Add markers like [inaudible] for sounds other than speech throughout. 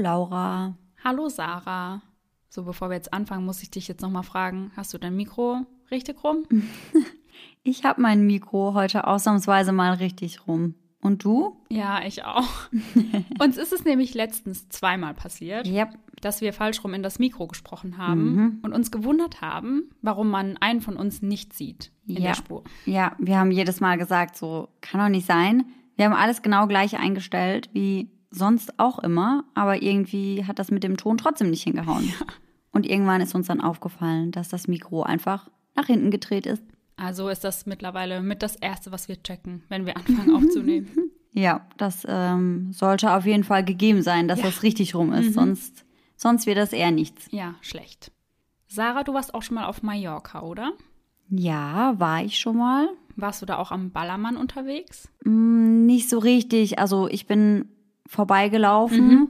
Laura. Hallo, Sarah. So, bevor wir jetzt anfangen, muss ich dich jetzt nochmal fragen, hast du dein Mikro richtig rum? [laughs] Ich habe mein Mikro heute ausnahmsweise mal richtig rum. Und du? Ja, ich auch. [laughs] Uns ist es nämlich letztens zweimal passiert, Ja. dass wir falsch rum in das Mikro gesprochen haben und uns gewundert haben, warum man einen von uns nicht sieht in Ja. der Spur. Ja, wir haben jedes Mal gesagt, so kann doch nicht sein. Wir haben alles genau gleich eingestellt wie sonst auch immer, aber irgendwie hat das mit dem Ton trotzdem nicht hingehauen. Und irgendwann ist uns dann aufgefallen, dass das Mikro einfach nach hinten gedreht ist. Also ist das mittlerweile mit das Erste, was wir checken, wenn wir anfangen aufzunehmen. [laughs] Ja, das ähm, sollte auf jeden Fall gegeben sein, dass Ja. das richtig rum ist, sonst, sonst wird das eher nichts. Ja, schlecht. Sarah, du warst auch schon mal auf Mallorca, oder? Ja, war ich schon mal. Warst du da auch am Ballermann unterwegs? Mm, Nicht so richtig. Also ich bin vorbeigelaufen,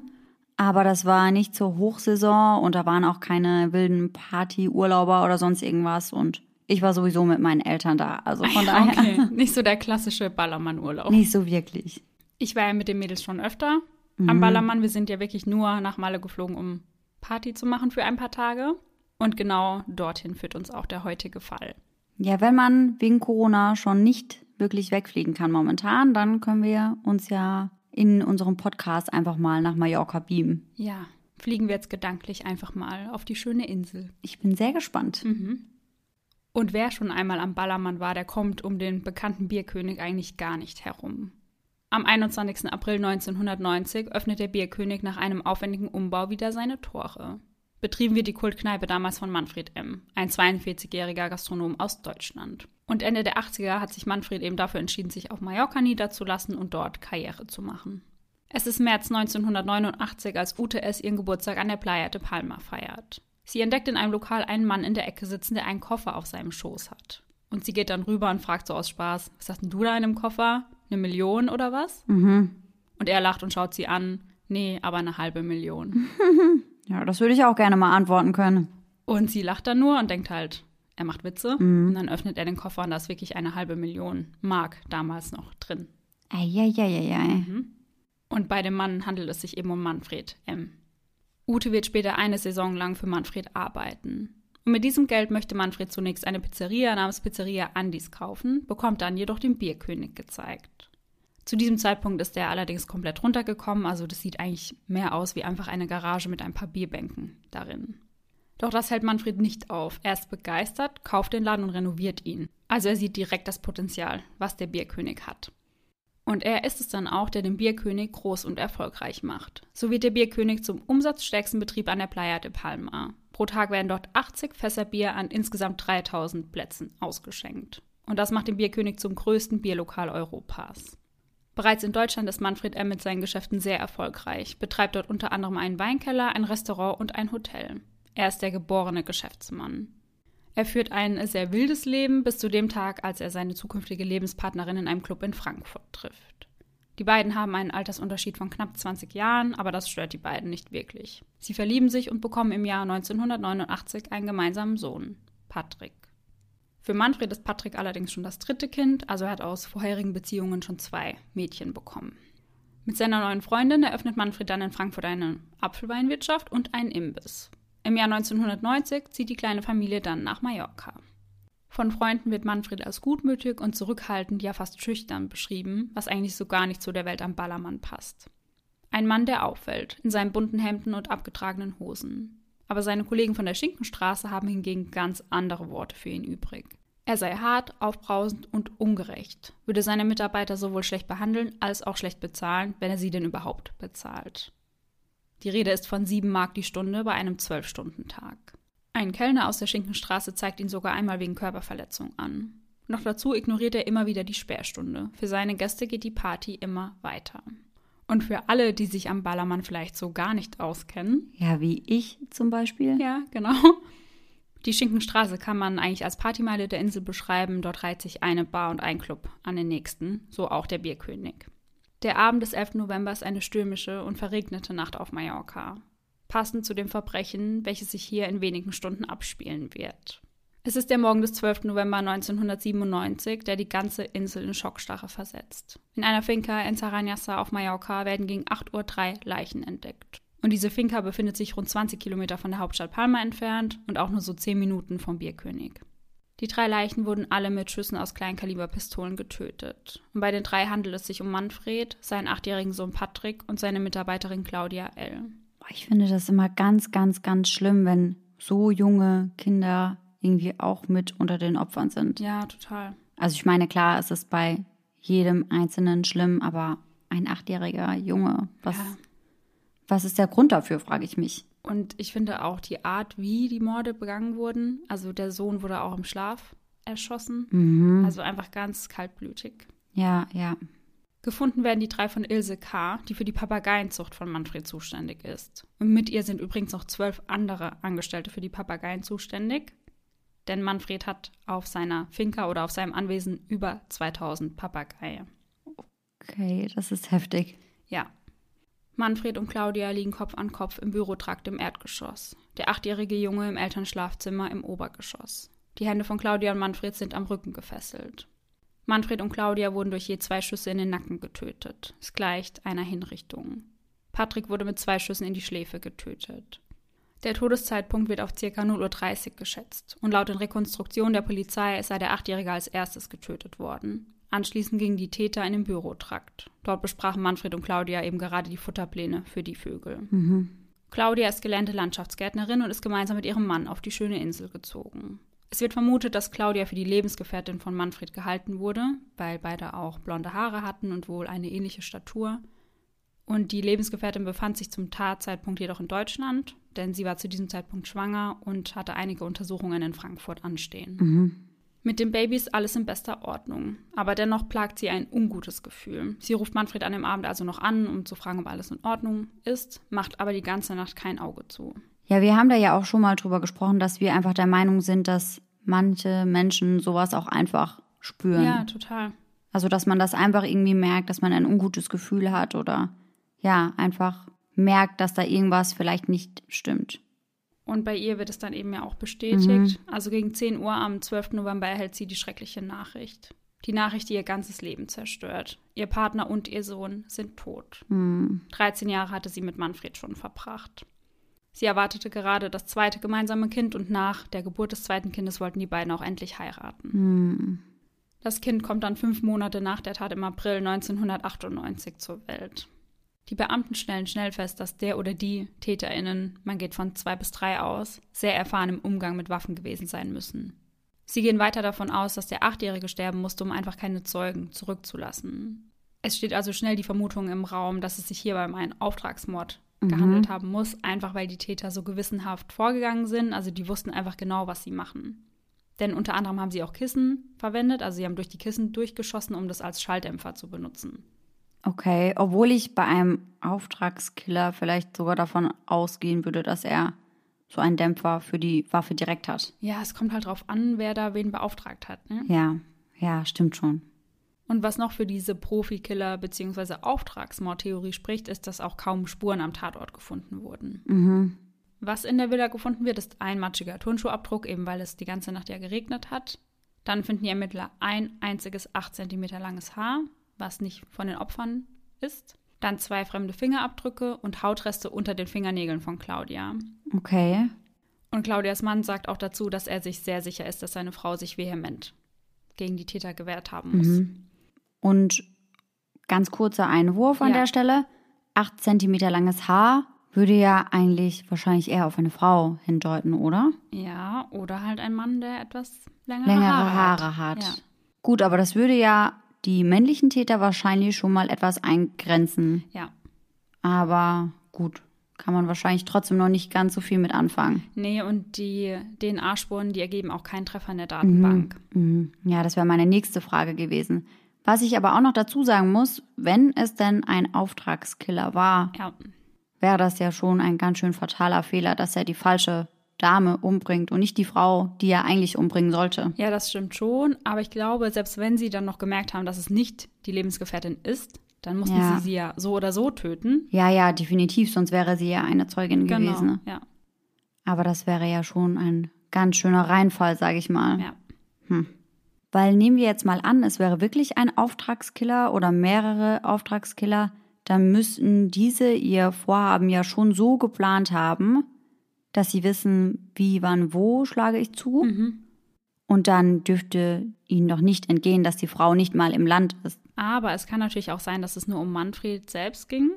aber das war nicht zur Hochsaison und da waren auch keine wilden Partyurlauber oder sonst irgendwas und ich war sowieso mit meinen Eltern da. Also von daher Okay, [laughs] nicht so der klassische Ballermann-Urlaub. nicht so wirklich. Ich war ja mit den Mädels schon öfter am Ballermann. Wir sind ja wirklich nur nach Malle geflogen, um Party zu machen für ein paar Tage. Und genau dorthin führt uns auch der heutige Fall. Ja, wenn man wegen Corona schon nicht wirklich wegfliegen kann momentan, dann können wir uns ja in unserem Podcast einfach mal nach Mallorca beamen. Ja, fliegen wir jetzt gedanklich einfach mal auf die schöne Insel. Ich bin sehr gespannt. Und wer schon einmal am Ballermann war, der kommt um den bekannten Bierkönig eigentlich gar nicht herum. Am 21. April 1990 öffnet der Bierkönig nach einem aufwendigen Umbau wieder seine Tore. Betrieben wird die Kultkneipe damals von Manfred M., ein 42-jähriger Gastronom aus Deutschland. Und Ende der 80er hat sich Manfred eben dafür entschieden, sich auf Mallorca niederzulassen und dort Karriere zu machen. Es ist März 1989, als Ute S. ihren Geburtstag an der Playa de Palma feiert. Sie entdeckt in einem Lokal einen Mann in der Ecke sitzen, der einen Koffer auf seinem Schoß hat. Und sie geht dann rüber und fragt so aus Spaß, was hast denn du da in dem Koffer? Eine Million oder was? Und er lacht und schaut sie an, nee, aber eine halbe Million. [laughs] Ja, das würde ich auch gerne mal antworten können. Und sie lacht dann nur und denkt halt, er macht Witze. Und dann öffnet er den Koffer und da ist wirklich eine halbe Million Mark damals noch drin. Eieieiei. Und bei dem Mann handelt es sich eben um Manfred M. Ute wird später eine Saison lang für Manfred arbeiten. Und mit diesem Geld möchte Manfred zunächst eine Pizzeria namens Pizzeria Andis kaufen, bekommt dann jedoch den Bierkönig gezeigt. Zu diesem Zeitpunkt ist er allerdings komplett runtergekommen, also das sieht eigentlich mehr aus wie einfach eine Garage mit ein paar Bierbänken darin. Doch das hält Manfred nicht auf. Er ist begeistert, kauft den Laden und renoviert ihn. Also er sieht direkt das Potenzial, was der Bierkönig hat. Und er ist es dann auch, der den Bierkönig groß und erfolgreich macht. So wird der Bierkönig zum umsatzstärksten Betrieb an der Playa de Palma. Pro Tag werden dort 80 Fässer Bier an insgesamt 3000 Plätzen ausgeschenkt. Und das macht den Bierkönig zum größten Bierlokal Europas. Bereits in Deutschland ist Manfred M. mit seinen Geschäften sehr erfolgreich, betreibt dort unter anderem einen Weinkeller, ein Restaurant und ein Hotel. Er ist der geborene Geschäftsmann. Er führt ein sehr wildes Leben bis zu dem Tag, als er seine zukünftige Lebenspartnerin in einem Club in Frankfurt trifft. Die beiden haben einen Altersunterschied von knapp 20 Jahren, aber das stört die beiden nicht wirklich. Sie verlieben sich und bekommen im Jahr 1989 einen gemeinsamen Sohn, Patrick. Für Manfred ist Patrick allerdings schon das dritte Kind, also er hat aus vorherigen Beziehungen schon zwei Mädchen bekommen. Mit seiner neuen Freundin eröffnet Manfred dann in Frankfurt eine Apfelweinwirtschaft und einen Imbiss. Im Jahr 1990 zieht die kleine Familie dann nach Mallorca. Von Freunden wird Manfred als gutmütig und zurückhaltend, ja fast schüchtern beschrieben, was eigentlich so gar nicht zu der Welt am Ballermann passt. Ein Mann, der auffällt, in seinen bunten Hemden und abgetragenen Hosen. Aber seine Kollegen von der Schinkenstraße haben hingegen ganz andere Worte für ihn übrig. Er sei hart, aufbrausend und ungerecht, würde seine Mitarbeiter sowohl schlecht behandeln als auch schlecht bezahlen, wenn er sie denn überhaupt bezahlt. Die Rede ist von sieben Mark die Stunde bei einem Zwölf-Stunden-Tag. Ein Kellner aus der Schinkenstraße zeigt ihn sogar einmal wegen Körperverletzung an. Noch dazu ignoriert er immer wieder die Sperrstunde. Für seine Gäste geht die Party immer weiter. Und für alle, die sich am Ballermann vielleicht so gar nicht auskennen, Ja, wie ich zum Beispiel. ja, genau. Die Schinkenstraße kann man eigentlich als Partymeile der Insel beschreiben. Dort reiht sich eine Bar und ein Club an den nächsten, so auch der Bierkönig. Der Abend des 11. November ist eine stürmische und verregnete Nacht auf Mallorca. Passend zu dem Verbrechen, welches sich hier in wenigen Stunden abspielen wird. Es ist der Morgen des 12. November 1997, der die ganze Insel in Schockstarre versetzt. In einer Finca in Saranyasa auf Mallorca werden gegen 8.03 Uhr Leichen entdeckt. Und diese Finca befindet sich rund 20 Kilometer von der Hauptstadt Palma entfernt und auch nur so 10 Minuten vom Bierkönig. Die drei Leichen wurden alle mit Schüssen aus Kleinkaliberpistolen getötet. Und bei den drei handelt es sich um Manfred, seinen achtjährigen Sohn Patrick und seine Mitarbeiterin Claudia L. Ich finde das immer ganz, ganz, ganz schlimm, wenn so junge Kinder irgendwie auch mit unter den Opfern sind. Ja, total. Also ich meine, klar, es ist bei jedem Einzelnen schlimm, aber ein achtjähriger Junge, was, Ja. was ist der Grund dafür, frage ich mich. Und ich finde auch die Art, wie die Morde begangen wurden. Also der Sohn wurde auch im Schlaf erschossen. Mhm. Also einfach ganz kaltblütig. Ja, ja. Gefunden werden die drei von Ilse K., die für die Papageienzucht von Manfred zuständig ist. Und mit ihr sind übrigens noch zwölf andere Angestellte für die Papageien zuständig. Denn Manfred hat auf seiner Finca oder auf seinem Anwesen über 2000 Papageien. Okay, das ist heftig. Ja. Manfred und Claudia liegen Kopf an Kopf im Bürotrakt im Erdgeschoss. Der achtjährige Junge im Elternschlafzimmer im Obergeschoss. Die Hände von Claudia und Manfred sind am Rücken gefesselt. Manfred und Claudia wurden durch je zwei Schüsse in den Nacken getötet. Es gleicht einer Hinrichtung. Patrick wurde mit zwei Schüssen in die Schläfe getötet. Der Todeszeitpunkt wird auf ca. 0.30 Uhr geschätzt und laut den Rekonstruktionen der Polizei sei der Achtjährige als erstes getötet worden. Anschließend gingen die Täter in den Bürotrakt. Dort besprachen Manfred und Claudia eben gerade die Futterpläne für die Vögel. Claudia ist gelernte Landschaftsgärtnerin und ist gemeinsam mit ihrem Mann auf die schöne Insel gezogen. Es wird vermutet, dass Claudia für die Lebensgefährtin von Manfred gehalten wurde, weil beide auch blonde Haare hatten und wohl eine ähnliche Statur. Und die Lebensgefährtin befand sich zum Tatzeitpunkt jedoch in Deutschland, denn sie war zu diesem Zeitpunkt schwanger und hatte einige Untersuchungen in Frankfurt anstehen. Mit dem Baby ist alles in bester Ordnung, aber dennoch plagt sie ein ungutes Gefühl. Sie ruft Manfred an dem Abend also noch an, um zu fragen, ob alles in Ordnung ist, macht aber die ganze Nacht kein Auge zu. Ja, wir haben da ja auch schon mal drüber gesprochen, dass wir einfach der Meinung sind, dass manche Menschen sowas auch einfach spüren. Ja, total. Also, dass man das einfach irgendwie merkt, dass man ein ungutes Gefühl hat oder ja, einfach merkt, dass da irgendwas vielleicht nicht stimmt. Und bei ihr wird es dann eben ja auch bestätigt. Also gegen 10 Uhr am 12. November erhält sie die schreckliche Nachricht. Die Nachricht, die ihr ganzes Leben zerstört. Ihr Partner und ihr Sohn sind tot. 13 Jahre hatte sie mit Manfred schon verbracht. Sie erwartete gerade das zweite gemeinsame Kind und nach der Geburt des zweiten Kindes wollten die beiden auch endlich heiraten. Das Kind kommt dann fünf Monate nach der Tat im April 1998 zur Welt. Die Beamten stellen schnell fest, dass der oder die TäterInnen, man geht von zwei bis drei aus, sehr erfahren im Umgang mit Waffen gewesen sein müssen. Sie gehen weiter davon aus, dass der Achtjährige sterben musste, um einfach keine Zeugen zurückzulassen. Es steht also schnell die Vermutung im Raum, dass es sich hierbei um einen Auftragsmord gehandelt haben muss, einfach weil die Täter so gewissenhaft vorgegangen sind. Also die wussten einfach genau, was sie machen. Denn unter anderem haben sie auch Kissen verwendet, also sie haben durch die Kissen durchgeschossen, um das als Schalldämpfer zu benutzen. Okay, obwohl ich bei einem Auftragskiller vielleicht sogar davon ausgehen würde, dass er so einen Dämpfer für die Waffe direkt hat. Ja, es kommt halt drauf an, wer da wen beauftragt hat. Ne? Ja, ja, stimmt schon. Und was noch für diese Profikiller- bzw. Auftragsmordtheorie spricht, ist, dass auch kaum Spuren am Tatort gefunden wurden. Was in der Villa gefunden wird, ist ein matschiger Turnschuhabdruck, eben weil es die ganze Nacht ja geregnet hat. Dann finden die Ermittler ein einziges 8 cm langes Haar, was nicht von den Opfern ist. Dann zwei fremde Fingerabdrücke und Hautreste unter den Fingernägeln von Claudia. Okay. Und Claudias Mann sagt auch dazu, dass er sich sehr sicher ist, dass seine Frau sich vehement gegen die Täter gewehrt haben muss. Und ganz kurzer Einwurf an Ja. der Stelle. Acht Zentimeter langes Haar würde ja eigentlich wahrscheinlich eher auf eine Frau hindeuten, oder? Ja, oder halt ein Mann, der etwas längere, Längere Haare, Haare hat. Ja. Gut, aber das würde ja die männlichen Täter wahrscheinlich schon mal etwas eingrenzen. ja. Aber gut, kann man wahrscheinlich trotzdem noch nicht ganz so viel mit anfangen. Nee, und die DNA-Spuren, die ergeben auch keinen Treffer in der Datenbank. Mhm. Ja, das wäre meine nächste Frage gewesen. Was ich aber auch noch dazu sagen muss, wenn es denn ein Auftragskiller war, Ja. wäre das ja schon ein ganz schön fataler Fehler, dass er die falsche Dame umbringt und nicht die Frau, die er eigentlich umbringen sollte. ja, das stimmt schon. Aber ich glaube, selbst wenn sie dann noch gemerkt haben, dass es nicht die Lebensgefährtin ist, dann mussten Ja. sie sie ja so oder so töten. Ja, ja, definitiv, sonst wäre sie ja eine Zeugin gewesen. Genau, ja. Aber das wäre ja schon ein ganz schöner Reinfall, sage ich mal. Ja. Weil nehmen wir jetzt mal an, es wäre wirklich ein Auftragskiller oder mehrere Auftragskiller, dann müssten diese ihr Vorhaben ja schon so geplant haben, dass sie wissen, wie, wann, wo schlage ich zu. Und dann dürfte ihnen doch nicht entgehen, dass die Frau nicht mal im Land ist. Aber es kann natürlich auch sein, dass es nur um Manfred selbst ging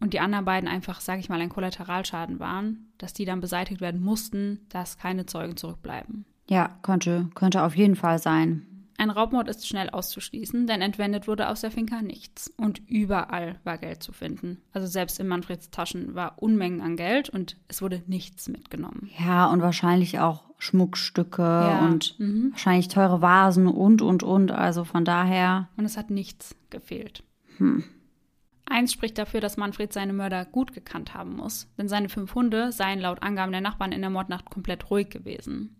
und die anderen beiden einfach, sage ich mal, ein Kollateralschaden waren, dass die dann beseitigt werden mussten, dass keine Zeugen zurückbleiben. Ja, könnte, könnte auf jeden Fall sein. Ein Raubmord ist schnell auszuschließen, denn entwendet wurde aus der Finca nichts. Und überall war Geld zu finden. Also selbst in Manfreds Taschen war Unmengen an Geld und es wurde nichts mitgenommen. Ja, und wahrscheinlich auch Schmuckstücke Ja, und wahrscheinlich teure Vasen und, und, und. Also von daher, Und es hat nichts gefehlt. Eins spricht dafür, dass Manfred seine Mörder gut gekannt haben muss, denn seine fünf Hunde seien laut Angaben der Nachbarn in der Mordnacht komplett ruhig gewesen.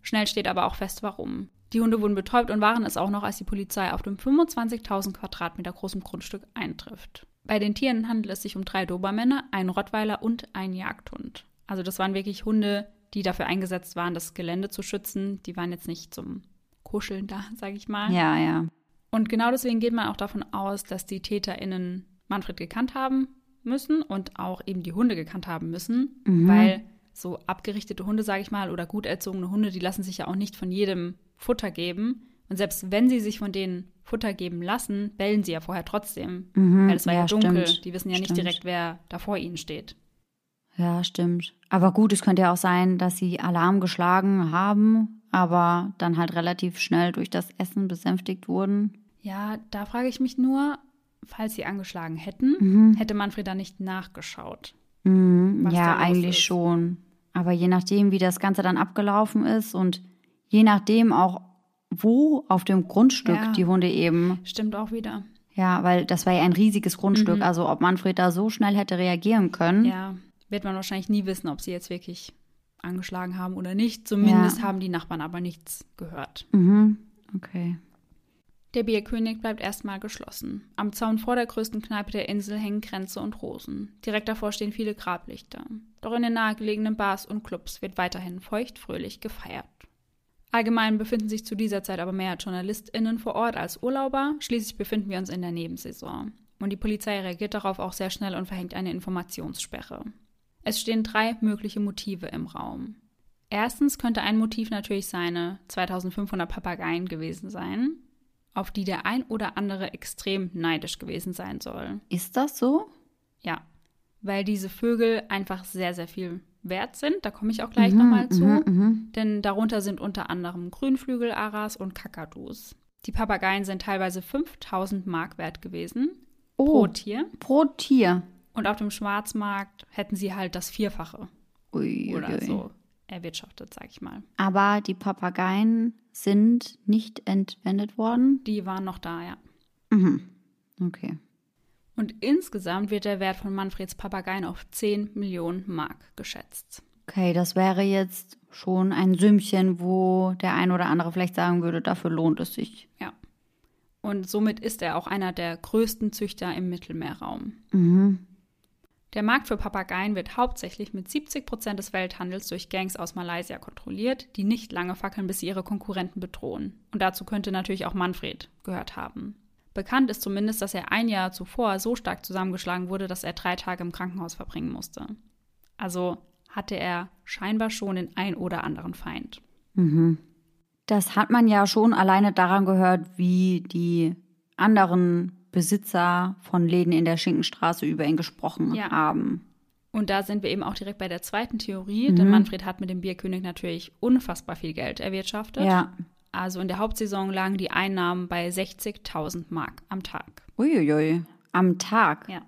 Schnell steht aber auch fest, warum. Die Hunde wurden betäubt und waren es auch noch, als die Polizei auf dem 25.000 Quadratmeter großen Grundstück eintrifft. Bei den Tieren handelt es sich um drei Dobermänner, einen Rottweiler und einen Jagdhund. Also das waren wirklich Hunde, die dafür eingesetzt waren, das Gelände zu schützen. Die waren jetzt nicht zum Kuscheln da, [laughs] sage ich mal. ja, ja. Und genau deswegen geht man auch davon aus, dass die TäterInnen Manfred gekannt haben müssen und auch eben die Hunde gekannt haben müssen, weil so abgerichtete Hunde, sage ich mal, oder gut erzogene Hunde, die lassen sich ja auch nicht von jedem Futter geben. Und selbst wenn sie sich von denen Futter geben lassen, bellen sie ja vorher trotzdem, weil es war ja, ja, dunkel. stimmt. Die wissen ja nicht Stimmt. direkt, wer da vor ihnen steht. Ja, stimmt. Aber gut, es könnte ja auch sein, dass sie Alarm geschlagen haben, aber dann halt relativ schnell durch das Essen besänftigt wurden. Ja, da frage ich mich nur, falls sie angeschlagen hätten, hätte Manfred da nicht nachgeschaut. Mhm, ja, eigentlich ist. schon. Aber je nachdem, wie das Ganze dann abgelaufen ist und je nachdem auch, wo auf dem Grundstück Ja. die Hunde eben, Stimmt auch wieder. ja, weil das war ja ein riesiges Grundstück, also ob Manfred da so schnell hätte reagieren können. Ja, wird man wahrscheinlich nie wissen, ob sie jetzt wirklich angeschlagen haben oder nicht. Zumindest Ja. haben die Nachbarn aber nichts gehört. Mhm, okay. Der Bierkönig bleibt erstmal geschlossen. Am Zaun vor der größten Kneipe der Insel hängen Kränze und Rosen. Direkt davor stehen viele Grablichter. Doch in den nahegelegenen Bars und Clubs wird weiterhin feuchtfröhlich gefeiert. Allgemein befinden sich zu dieser Zeit aber mehr JournalistInnen vor Ort als Urlauber. Schließlich befinden wir uns in der Nebensaison. Und die Polizei reagiert darauf auch sehr schnell und verhängt eine Informationssperre. Es stehen drei mögliche Motive im Raum. Erstens könnte ein Motiv natürlich seine 2500 Papageien gewesen sein, auf die der ein oder andere extrem neidisch gewesen sein soll. Ist das so? Ja, weil diese Vögel einfach sehr, sehr viel wert sind. Da komme ich auch gleich nochmal zu. Denn darunter sind unter anderem Grünflügelaras und Kakadus. Die Papageien sind teilweise 5000 Mark wert gewesen pro Oh, Tier. pro Tier. Und auf dem Schwarzmarkt hätten sie halt das Vierfache Ui, oder ui, so erwirtschaftet, sag ich mal. Aber die Papageien sind nicht entwendet worden. Die waren noch da, ja. Okay. Und insgesamt wird der Wert von Manfreds Papageien auf 10 Millionen Mark geschätzt. Okay, das wäre jetzt schon ein Sümmchen, wo der ein oder andere vielleicht sagen würde, dafür lohnt es sich. Ja. Und somit ist er auch einer der größten Züchter im Mittelmeerraum. Der Markt für Papageien wird hauptsächlich mit 70 Prozent des Welthandels durch Gangs aus Malaysia kontrolliert, die nicht lange fackeln, bis sie ihre Konkurrenten bedrohen. Und dazu könnte natürlich auch Manfred gehört haben. Bekannt ist zumindest, dass er ein Jahr zuvor so stark zusammengeschlagen wurde, dass er drei Tage im Krankenhaus verbringen musste. Also hatte er scheinbar schon den ein oder anderen Feind. Das hat man ja schon alleine daran gehört, wie die anderen Besitzer von Läden in der Schinkenstraße über ihn gesprochen Ja. haben. Und da sind wir eben auch direkt bei der zweiten Theorie, denn Manfred hat mit dem Bierkönig natürlich unfassbar viel Geld erwirtschaftet. Ja. Also in der Hauptsaison lagen die Einnahmen bei 60.000 Mark am Tag. Uiuiui. Am Tag. Ja.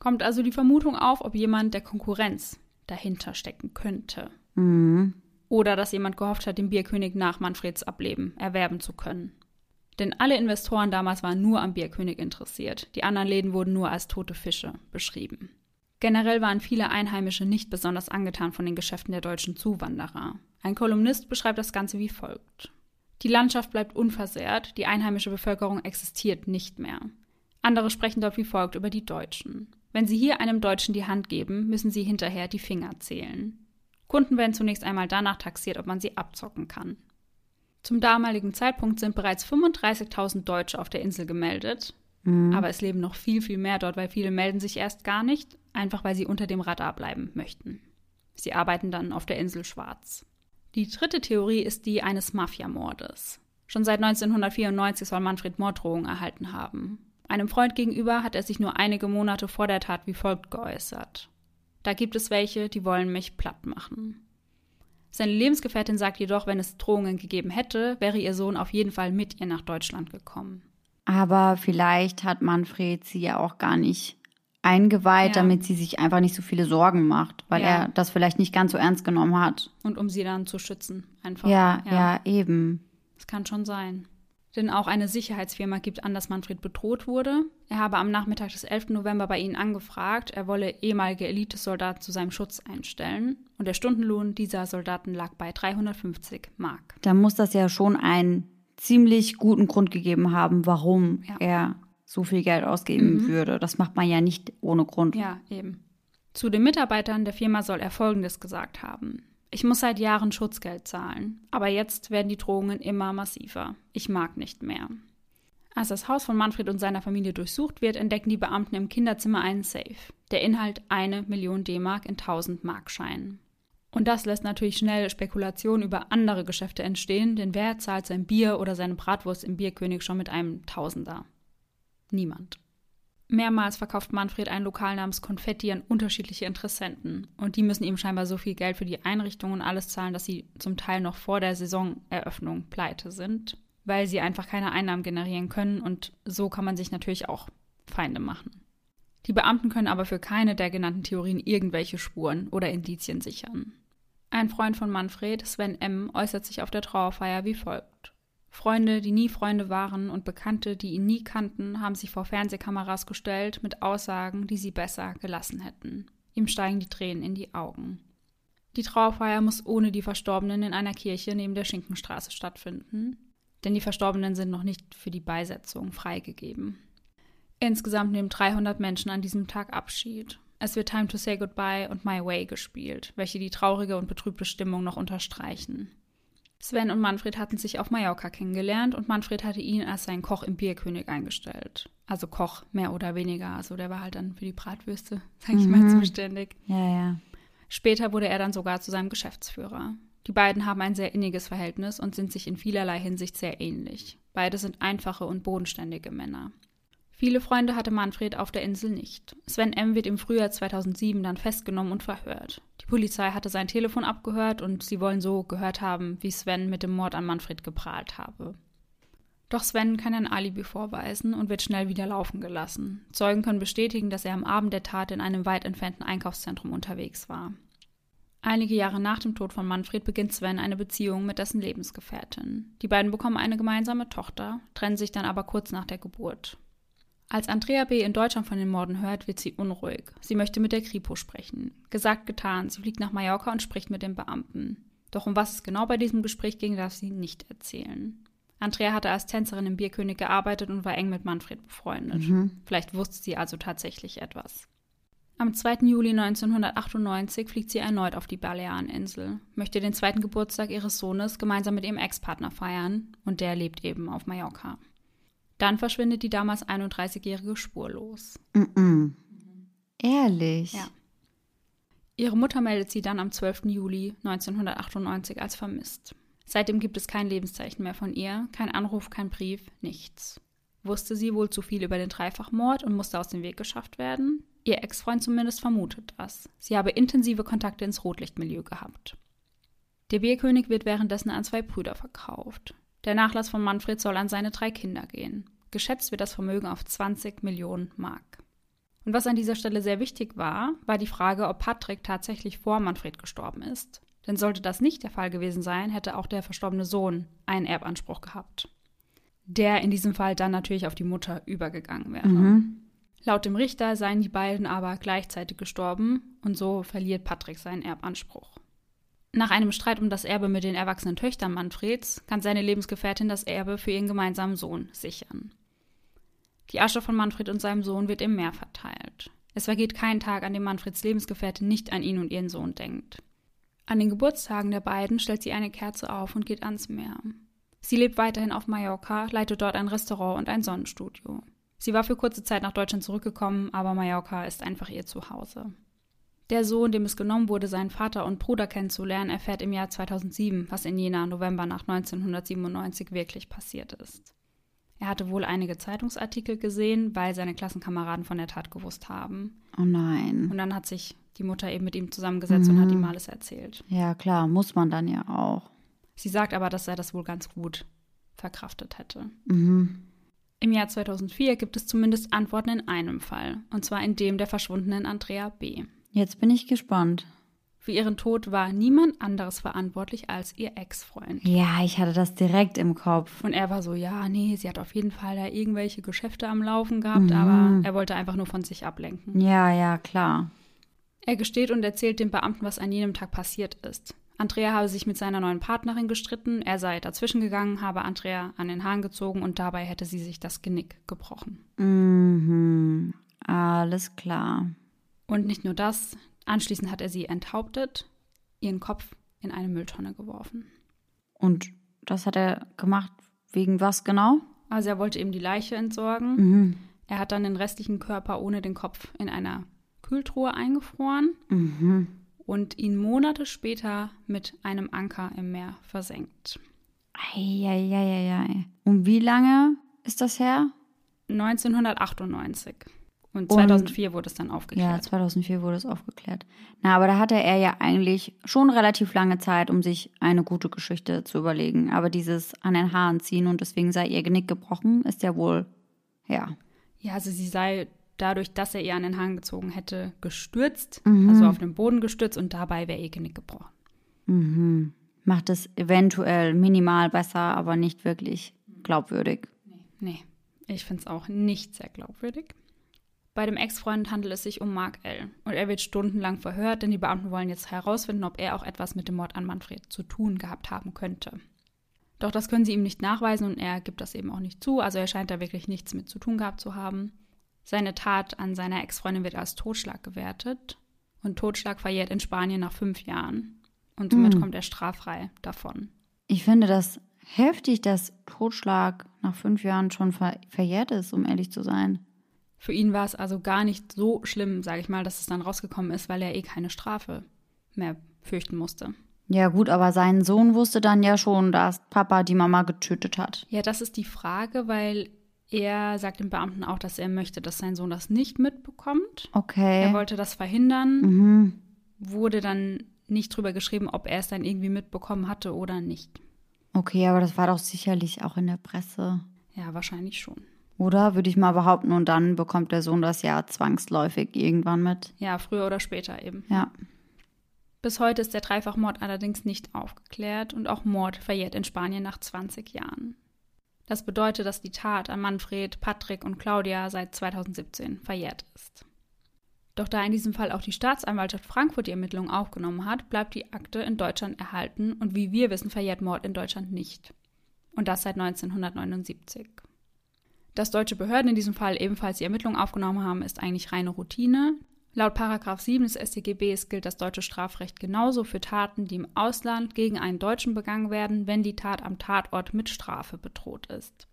Kommt also die Vermutung auf, ob jemand der Konkurrenz dahinter stecken könnte. Oder dass jemand gehofft hat, den Bierkönig nach Manfreds Ableben erwerben zu können. Denn alle Investoren damals waren nur am Bierkönig interessiert. Die anderen Läden wurden nur als tote Fische beschrieben. Generell waren viele Einheimische nicht besonders angetan von den Geschäften der deutschen Zuwanderer. Ein Kolumnist beschreibt das Ganze wie folgt. Die Landschaft bleibt unversehrt, die einheimische Bevölkerung existiert nicht mehr. Andere sprechen dort wie folgt über die Deutschen. Wenn sie hier einem Deutschen die Hand geben, müssen sie hinterher die Finger zählen. Kunden werden zunächst einmal danach taxiert, ob man sie abzocken kann. Zum damaligen Zeitpunkt sind bereits 35.000 Deutsche auf der Insel gemeldet, mhm. aber es leben noch viel, viel mehr dort, weil viele melden sich erst gar nicht, einfach weil sie unter dem Radar bleiben möchten. Sie arbeiten dann auf der Insel schwarz. Die dritte Theorie ist die eines Mafiamordes. Schon seit 1994 soll Manfred Morddrohungen erhalten haben. Einem Freund gegenüber hat er sich nur einige Monate vor der Tat wie folgt geäußert. Da gibt es welche, die wollen mich platt machen. Seine Lebensgefährtin sagt jedoch, wenn es Drohungen gegeben hätte, wäre ihr Sohn auf jeden Fall mit ihr nach Deutschland gekommen. Aber vielleicht hat Manfred sie ja auch gar nicht eingeweiht, ja. damit sie sich einfach nicht so viele Sorgen macht, weil ja. er das vielleicht nicht ganz so ernst genommen hat. Und um sie dann zu schützen, einfach. Ja, ja, ja eben. Das kann schon sein. Denn auch eine Sicherheitsfirma gibt an, dass Manfred bedroht wurde. Er habe am Nachmittag des 11. November bei ihnen angefragt, er wolle ehemalige Elitesoldaten zu seinem Schutz einstellen. Und der Stundenlohn dieser Soldaten lag bei 350 Mark. Da muss das ja schon einen ziemlich guten Grund gegeben haben, warum er so viel Geld ausgeben mhm. würde. Das macht man ja nicht ohne Grund. Ja, eben. Zu den Mitarbeitern der Firma soll er Folgendes gesagt haben. Ich muss seit Jahren Schutzgeld zahlen, aber jetzt werden die Drohungen immer massiver. Ich mag nicht mehr. Als das Haus von Manfred und seiner Familie durchsucht wird, entdecken die Beamten im Kinderzimmer einen Safe. Der Inhalt eine Million D-Mark in 1000 Markscheinen. Und das lässt natürlich schnell Spekulationen über andere Geschäfte entstehen, denn wer zahlt sein Bier oder seine Bratwurst im Bierkönig schon mit einem Tausender? Niemand. Mehrmals verkauft Manfred ein Lokal namens Konfetti an unterschiedliche Interessenten. Und die müssen ihm scheinbar so viel Geld für die Einrichtung und alles zahlen, dass sie zum Teil noch vor der Saisoneröffnung pleite sind, weil sie einfach keine Einnahmen generieren können. Und so kann man sich natürlich auch Feinde machen. Die Beamten können aber für keine der genannten Theorien irgendwelche Spuren oder Indizien sichern. Ein Freund von Manfred, Sven M., äußert sich auf der Trauerfeier wie folgt. Freunde, die nie Freunde waren und Bekannte, die ihn nie kannten, haben sich vor Fernsehkameras gestellt mit Aussagen, die sie besser gelassen hätten. Ihm steigen die Tränen in die Augen. Die Trauerfeier muss ohne die Verstorbenen in einer Kirche neben der Schinkenstraße stattfinden, denn die Verstorbenen sind noch nicht für die Beisetzung freigegeben. Insgesamt nehmen 300 Menschen an diesem Tag Abschied. Es wird Time to Say Goodbye und My Way gespielt, welche die traurige und betrübte Stimmung noch unterstreichen. Sven und Manfred hatten sich auf Mallorca kennengelernt und Manfred hatte ihn als seinen Koch im Bierkönig eingestellt. Also Koch, mehr oder weniger. Also der war halt dann für die Bratwürste, [laughs] sag ich mhm. mal, zuständig. Ja, ja. Später wurde er dann sogar zu seinem Geschäftsführer. Die beiden haben ein sehr inniges Verhältnis und sind sich in vielerlei Hinsicht sehr ähnlich. Beide sind einfache und bodenständige Männer. Viele Freunde hatte Manfred auf der Insel nicht. Sven M. wird im Frühjahr 2007 dann festgenommen und verhört. Die Polizei hatte sein Telefon abgehört und sie wollen so gehört haben, wie Sven mit dem Mord an Manfred geprahlt habe. Doch Sven kann ein Alibi vorweisen und wird schnell wieder laufen gelassen. Zeugen können bestätigen, dass er am Abend der Tat in einem weit entfernten Einkaufszentrum unterwegs war. Einige Jahre nach dem Tod von Manfred beginnt Sven eine Beziehung mit dessen Lebensgefährtin. Die beiden bekommen eine gemeinsame Tochter, trennen sich dann aber kurz nach der Geburt. Als Andrea B. in Deutschland von den Morden hört, wird sie unruhig. Sie möchte mit der Kripo sprechen. Gesagt, getan. Sie fliegt nach Mallorca und spricht mit den Beamten. Doch um was es genau bei diesem Gespräch ging, darf sie nicht erzählen. Andrea hatte als Tänzerin im Bierkönig gearbeitet und war eng mit Manfred befreundet. Mhm. Vielleicht wusste sie also tatsächlich etwas. Am 2. Juli 1998 fliegt sie erneut auf die Baleareninsel, möchte den zweiten Geburtstag ihres Sohnes gemeinsam mit ihrem Ex-Partner feiern und der lebt eben auf Mallorca. Dann verschwindet die damals 31-Jährige spurlos. Mm -mm. Ehrlich? Ja. Ihre Mutter meldet sie dann am 12. Juli 1998 als vermisst. Seitdem gibt es kein Lebenszeichen mehr von ihr, kein Anruf, kein Brief, nichts. Wusste sie wohl zu viel über den Dreifachmord und musste aus dem Weg geschafft werden? Ihr Ex-Freund zumindest vermutet das. Sie habe intensive Kontakte ins Rotlichtmilieu gehabt. Der Bierkönig wird währenddessen an zwei Brüder verkauft. Der Nachlass von Manfred soll an seine drei Kinder gehen. Geschätzt wird das Vermögen auf 20 Millionen Mark. Und was an dieser Stelle sehr wichtig war, war die Frage, ob Patrick tatsächlich vor Manfred gestorben ist. Denn sollte das nicht der Fall gewesen sein, hätte auch der verstorbene Sohn einen Erbanspruch gehabt. Der in diesem Fall dann natürlich auf die Mutter übergegangen wäre. Mhm. Laut dem Richter seien die beiden aber gleichzeitig gestorben und so verliert Patrick seinen Erbanspruch. Nach einem Streit um das Erbe mit den erwachsenen Töchtern Manfreds kann seine Lebensgefährtin das Erbe für ihren gemeinsamen Sohn sichern. Die Asche von Manfred und seinem Sohn wird im Meer verteilt. Es vergeht kein Tag, an dem Manfreds Lebensgefährtin nicht an ihn und ihren Sohn denkt. An den Geburtstagen der beiden stellt sie eine Kerze auf und geht ans Meer. Sie lebt weiterhin auf Mallorca, leitet dort ein Restaurant und ein Sonnenstudio. Sie war für kurze Zeit nach Deutschland zurückgekommen, aber Mallorca ist einfach ihr Zuhause. Der Sohn, dem es genommen wurde, seinen Vater und Bruder kennenzulernen, erfährt im Jahr 2007, was in Jena November nach 1997 wirklich passiert ist. Er hatte wohl einige Zeitungsartikel gesehen, weil seine Klassenkameraden von der Tat gewusst haben. Oh nein. Und dann hat sich die Mutter eben mit ihm zusammengesetzt mhm. und hat ihm alles erzählt. Ja, klar, muss man dann ja auch. Sie sagt aber, dass er das wohl ganz gut verkraftet hätte. Mhm. Im Jahr 2004 gibt es zumindest Antworten in einem Fall, und zwar in dem der verschwundenen Andrea B. Jetzt bin ich gespannt. Für ihren Tod war niemand anderes verantwortlich als ihr Ex-Freund. Ja, ich hatte das direkt im Kopf. Und er war so, ja, nee, sie hat auf jeden Fall da irgendwelche Geschäfte am Laufen gehabt, mhm. aber er wollte einfach nur von sich ablenken. Ja, ja, klar. Er gesteht und erzählt dem Beamten, was an jenem Tag passiert ist. Andrea habe sich mit seiner neuen Partnerin gestritten, er sei dazwischen gegangen, habe Andrea an den Haaren gezogen und dabei hätte sie sich das Genick gebrochen. Mhm, alles klar. Und nicht nur das, anschließend hat er sie enthauptet, ihren Kopf in eine Mülltonne geworfen. Und das hat er gemacht wegen was genau? Also er wollte eben die Leiche entsorgen. Mhm. Er hat dann den restlichen Körper ohne den Kopf in einer Kühltruhe eingefroren. Mhm und ihn Monate später mit einem Anker im Meer versenkt. Eieieiei. Und wie lange ist das her? 1998. Und 2004 und, wurde es dann aufgeklärt. Ja, 2004 wurde es aufgeklärt. Na, aber da hatte er ja eigentlich schon relativ lange Zeit, um sich eine gute Geschichte zu überlegen. Aber dieses an den Haaren ziehen und deswegen sei ihr Genick gebrochen, ist ja wohl, ja. Ja, also sie sei dadurch, dass er ihr an den Hang gezogen hätte, gestürzt, mhm. also auf den Boden gestürzt und dabei wäre ihr Genick gebrochen. Mhm. Macht es eventuell minimal besser, aber nicht wirklich glaubwürdig. Nee, nee. ich finde es auch nicht sehr glaubwürdig. Bei dem Ex-Freund handelt es sich um Mark L. Und er wird stundenlang verhört, denn die Beamten wollen jetzt herausfinden, ob er auch etwas mit dem Mord an Manfred zu tun gehabt haben könnte. Doch das können sie ihm nicht nachweisen und er gibt das eben auch nicht zu. Also er scheint da wirklich nichts mit zu tun gehabt zu haben. Seine Tat an seiner Ex-Freundin wird als Totschlag gewertet und Totschlag verjährt in Spanien nach fünf Jahren. Und somit mhm. kommt er straffrei davon. Ich finde das heftig, dass Totschlag nach fünf Jahren schon ver verjährt ist, um ehrlich zu sein. Für ihn war es also gar nicht so schlimm, sage ich mal, dass es dann rausgekommen ist, weil er eh keine Strafe mehr fürchten musste. Ja gut, aber sein Sohn wusste dann ja schon, dass Papa die Mama getötet hat. Ja, das ist die Frage, weil er sagt dem Beamten auch, dass er möchte, dass sein Sohn das nicht mitbekommt. Okay. Er wollte das verhindern. Mhm. Wurde dann nicht drüber geschrieben, ob er es dann irgendwie mitbekommen hatte oder nicht. Okay, aber das war doch sicherlich auch in der Presse. Ja, wahrscheinlich schon. Oder würde ich mal behaupten, und dann bekommt der Sohn das ja zwangsläufig irgendwann mit. Ja, früher oder später eben. Ja. Bis heute ist der Dreifachmord allerdings nicht aufgeklärt und auch Mord verjährt in Spanien nach 20 Jahren. Das bedeutet, dass die Tat an Manfred, Patrick und Claudia seit 2017 verjährt ist. Doch da in diesem Fall auch die Staatsanwaltschaft Frankfurt die Ermittlungen aufgenommen hat, bleibt die Akte in Deutschland erhalten und wie wir wissen, verjährt Mord in Deutschland nicht. Und das seit 1979. Dass deutsche Behörden in diesem Fall ebenfalls die Ermittlungen aufgenommen haben, ist eigentlich reine Routine. Laut 7 des StGBs gilt das deutsche Strafrecht genauso für Taten, die im Ausland gegen einen Deutschen begangen werden, wenn die Tat am Tatort mit Strafe bedroht ist.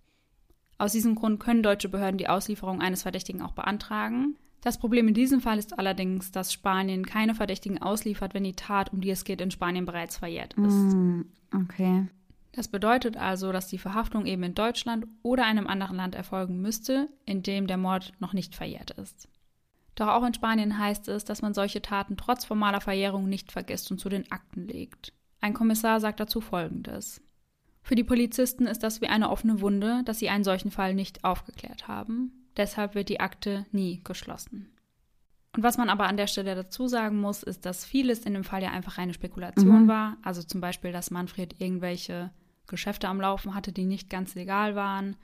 Aus diesem Grund können deutsche Behörden die Auslieferung eines Verdächtigen auch beantragen. Das Problem in diesem Fall ist allerdings, dass Spanien keine Verdächtigen ausliefert, wenn die Tat, um die es geht, in Spanien bereits verjährt ist. Mm, okay. Das bedeutet also, dass die Verhaftung eben in Deutschland oder einem anderen Land erfolgen müsste, in dem der Mord noch nicht verjährt ist. Doch auch in Spanien heißt es, dass man solche Taten trotz formaler Verjährung nicht vergisst und zu den Akten legt. Ein Kommissar sagt dazu Folgendes. Für die Polizisten ist das wie eine offene Wunde, dass sie einen solchen Fall nicht aufgeklärt haben. Deshalb wird die Akte nie geschlossen. Und was man aber an der Stelle dazu sagen muss, ist, dass vieles in dem Fall ja einfach eine Spekulation mhm. war. Also zum Beispiel, dass Manfred irgendwelche Geschäfte am Laufen hatte, die nicht ganz legal waren.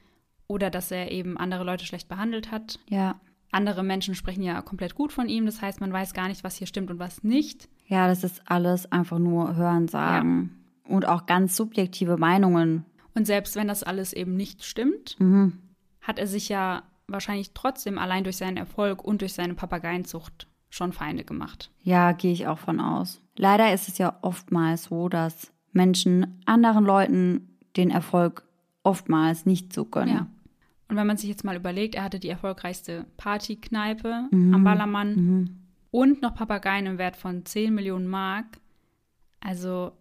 Oder dass er eben andere Leute schlecht behandelt hat. Ja. Andere Menschen sprechen ja komplett gut von ihm, das heißt, man weiß gar nicht, was hier stimmt und was nicht. Ja, das ist alles einfach nur Hören sagen ja. und auch ganz subjektive Meinungen. Und selbst wenn das alles eben nicht stimmt, mhm. hat er sich ja wahrscheinlich trotzdem allein durch seinen Erfolg und durch seine Papageienzucht schon Feinde gemacht. Ja, gehe ich auch von aus. Leider ist es ja oftmals so, dass Menschen anderen Leuten den Erfolg oftmals nicht so gönnen. Ja. Und wenn man sich jetzt mal überlegt, er hatte die erfolgreichste Partykneipe am Ballermann und noch Papageien im Wert von 10 Millionen Mark. Also,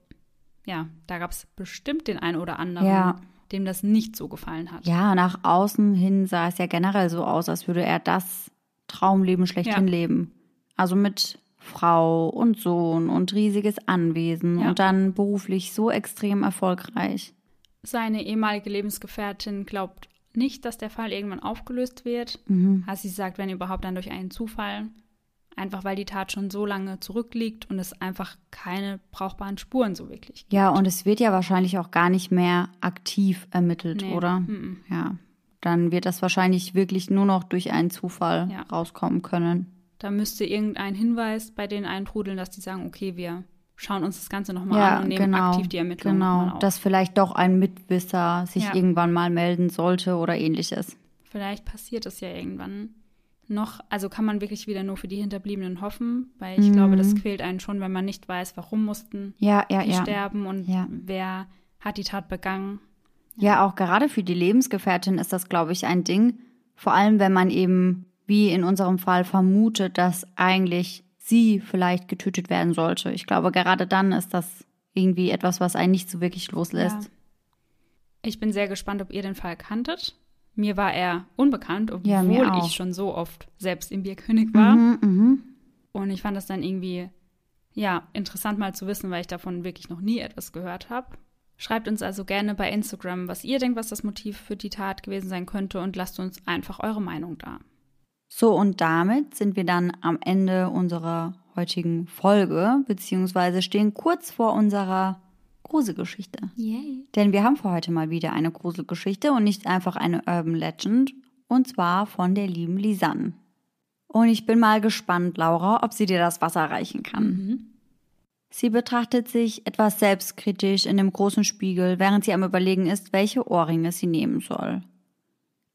ja, da gab es bestimmt den einen oder anderen, Ja. Dem das nicht so gefallen hat. Ja, nach außen hin sah es ja generell so aus, als würde er das Traumleben schlechthin Ja. leben. Also mit Frau und Sohn und riesiges Anwesen Ja. und dann beruflich so extrem erfolgreich. Seine ehemalige Lebensgefährtin glaubt nicht, dass der Fall irgendwann aufgelöst wird. Also sie sagt, wenn überhaupt, dann durch einen Zufall. Einfach weil die Tat schon so lange zurückliegt und es einfach keine brauchbaren Spuren so wirklich gibt. Ja, und es wird ja wahrscheinlich auch gar nicht mehr aktiv ermittelt, Nee, oder? mhm. Ja. Dann wird das wahrscheinlich wirklich nur noch durch einen Zufall Ja. rauskommen können. Da müsste irgendein Hinweis bei denen eintrudeln, dass die sagen, okay, wir schauen uns das Ganze nochmal Ja, an und nehmen genau. aktiv die Ermittlungen Genau, auf. dass vielleicht doch ein Mitwisser sich Ja. irgendwann mal melden sollte oder ähnliches. Vielleicht passiert es ja irgendwann noch. Also kann man wirklich wieder nur für die Hinterbliebenen hoffen, weil ich glaube, das quält einen schon, wenn man nicht weiß, warum mussten Ja, ja, die ja. sterben und Ja. wer hat die Tat begangen. Ja, auch gerade für die Lebensgefährtin ist das, glaube ich, ein Ding. Vor allem, wenn man eben, wie in unserem Fall, vermutet, dass eigentlich sie vielleicht getötet werden sollte. Ich glaube, gerade dann ist das irgendwie etwas, was einen nicht so wirklich loslässt. Ich bin sehr gespannt, ob ihr den Fall kanntet. Mir war er unbekannt, obwohl Ja, ich schon so oft selbst im Bierkönig war. Mhm, mhm. Und ich fand das dann irgendwie, ja, interessant mal zu wissen, weil ich davon wirklich noch nie etwas gehört habe. Schreibt uns also gerne bei Instagram, was ihr denkt, was das Motiv für die Tat gewesen sein könnte und lasst uns einfach eure Meinung da. So, und damit sind wir dann am Ende unserer heutigen Folge, beziehungsweise stehen kurz vor unserer Gruselgeschichte. Yay. Denn wir haben für heute mal wieder eine Gruselgeschichte und nicht einfach eine Urban Legend, und zwar von der lieben Lisanne. Und ich bin mal gespannt, Laura, ob sie dir das Wasser reichen kann. Sie betrachtet sich etwas selbstkritisch in dem großen Spiegel, während sie am Überlegen ist, welche Ohrringe sie nehmen soll.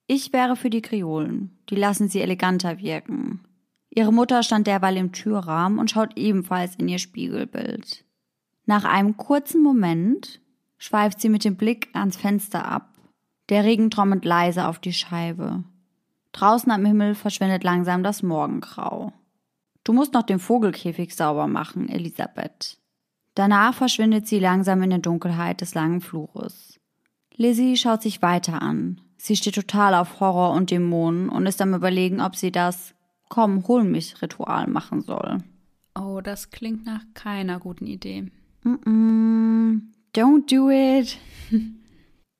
Ich wäre für die Kreolen. Die lassen sie eleganter wirken. Ihre Mutter stand derweil im Türrahmen und schaut ebenfalls in ihr Spiegelbild. Nach einem kurzen Moment schweift sie mit dem Blick ans Fenster ab. Der Regen trommelt leise auf die Scheibe. Draußen am Himmel verschwindet langsam das Morgengrau. Du musst noch den Vogelkäfig sauber machen, Elisabeth. Danach verschwindet sie langsam in der Dunkelheit des langen Flures. Lizzie schaut sich weiter an. Sie steht total auf Horror und Dämonen und ist am Überlegen, ob sie das Komm, hol mich Ritual machen soll. Oh, das klingt nach keiner guten Idee. Don't do it. [laughs]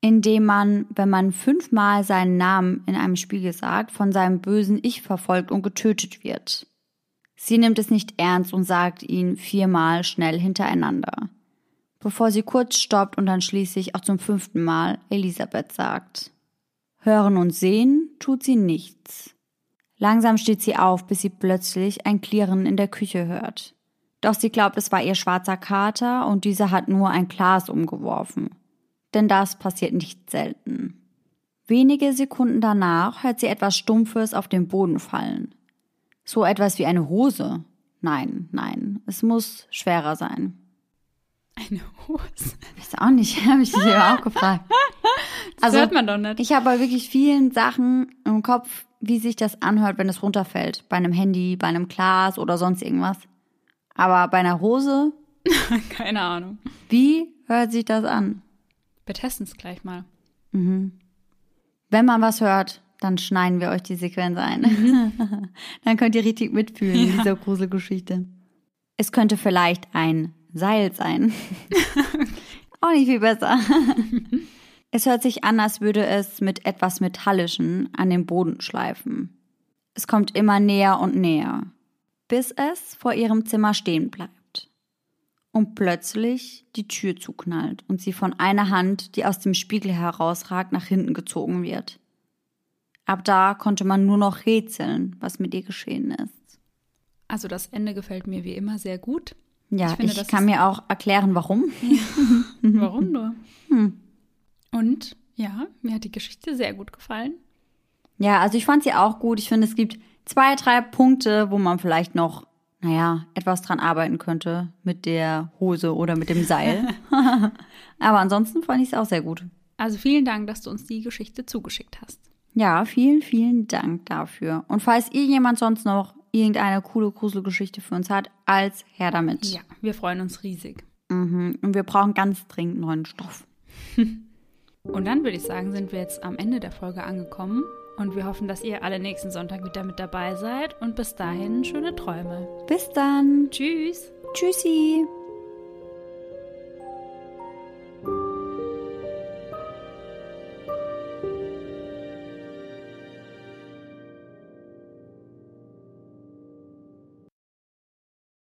Indem man, wenn man fünfmal seinen Namen in einem Spiegel sagt, von seinem bösen Ich verfolgt und getötet wird. Sie nimmt es nicht ernst und sagt ihn viermal schnell hintereinander, bevor sie kurz stoppt und dann schließlich auch zum fünften Mal Elisabeth sagt. Hören und sehen tut sie nichts. Langsam steht sie auf, bis sie plötzlich ein Klirren in der Küche hört. Doch sie glaubt, es war ihr schwarzer Kater und dieser hat nur ein Glas umgeworfen. Denn das passiert nicht selten. Wenige Sekunden danach hört sie etwas Stumpfes auf den Boden fallen. So etwas wie eine Hose. Nein, nein, es muss schwerer sein. Eine Hose. Weiß auch nicht, [laughs] habe ich mich eben auch gefragt. Das hört man doch nicht. Ich habe bei wirklich vielen Sachen im Kopf, wie sich das anhört, wenn es runterfällt. Bei einem Handy, bei einem Glas oder sonst irgendwas. Aber bei einer Hose, [laughs] Keine Ahnung. wie hört sich das an? Wir testen es gleich mal. Wenn man was hört, dann schneiden wir euch die Sequenz ein. [laughs] dann könnt ihr richtig mitfühlen in dieser Gruselgeschichte. Es könnte vielleicht ein Seil sein. [laughs] Auch nicht viel besser. es hört sich an, als würde es mit etwas Metallischen an den Boden schleifen. Es kommt immer näher und näher, bis es vor ihrem Zimmer stehen bleibt. Und plötzlich die Tür zuknallt und sie von einer Hand, die aus dem Spiegel herausragt, nach hinten gezogen wird. Ab da konnte man nur noch rätseln, was mit ihr geschehen ist. Also das Ende gefällt mir wie immer sehr gut. Ja, Ich ich, finde, das kann mir auch erklären, warum. [laughs] Warum nur? Und ja, mir hat die Geschichte sehr gut gefallen. Ja, also ich fand sie auch gut. Ich finde, es gibt zwei, drei Punkte, wo man vielleicht noch, naja, etwas dran arbeiten könnte mit der Hose oder mit dem Seil. [laughs] [laughs] Aber ansonsten fand ich es auch sehr gut. Also vielen Dank, dass du uns die Geschichte zugeschickt hast. Ja, vielen, vielen Dank dafür. Und falls ihr jemand sonst noch irgendeine coole Gruselgeschichte für uns hat, als her damit. Ja, wir freuen uns riesig. Mhm. Und wir brauchen ganz dringend neuen Stoff. [laughs] Und dann würde ich sagen, sind wir jetzt am Ende der Folge angekommen. Und wir hoffen, dass ihr alle nächsten Sonntag wieder mit dabei seid. Und bis dahin schöne Träume. Bis dann. Tschüss. Tschüssi.